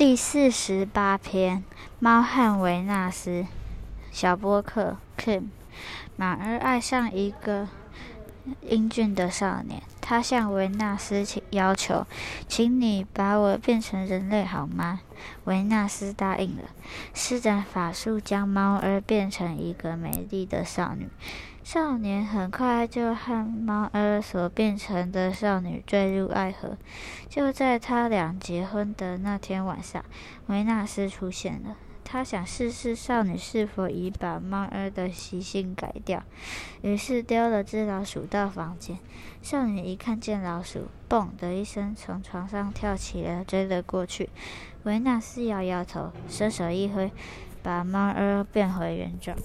第四十八篇：猫和维纳斯。小波克 Kim，马儿爱上一个英俊的少年，他向维纳斯请要求：“请你把我变成人类好吗？”维纳斯答应了，施展法术将猫儿变成一个美丽的少女。少年很快就和猫儿所变成的少女坠入爱河。就在他俩结婚的那天晚上，维纳斯出现了。他想试试少女是否已把猫儿的习性改掉，于是丢了只老鼠到房间。少女一看见老鼠，嘣的一声从床上跳起来，追了过去。维纳斯摇摇头，伸手一挥，把猫儿变回原状。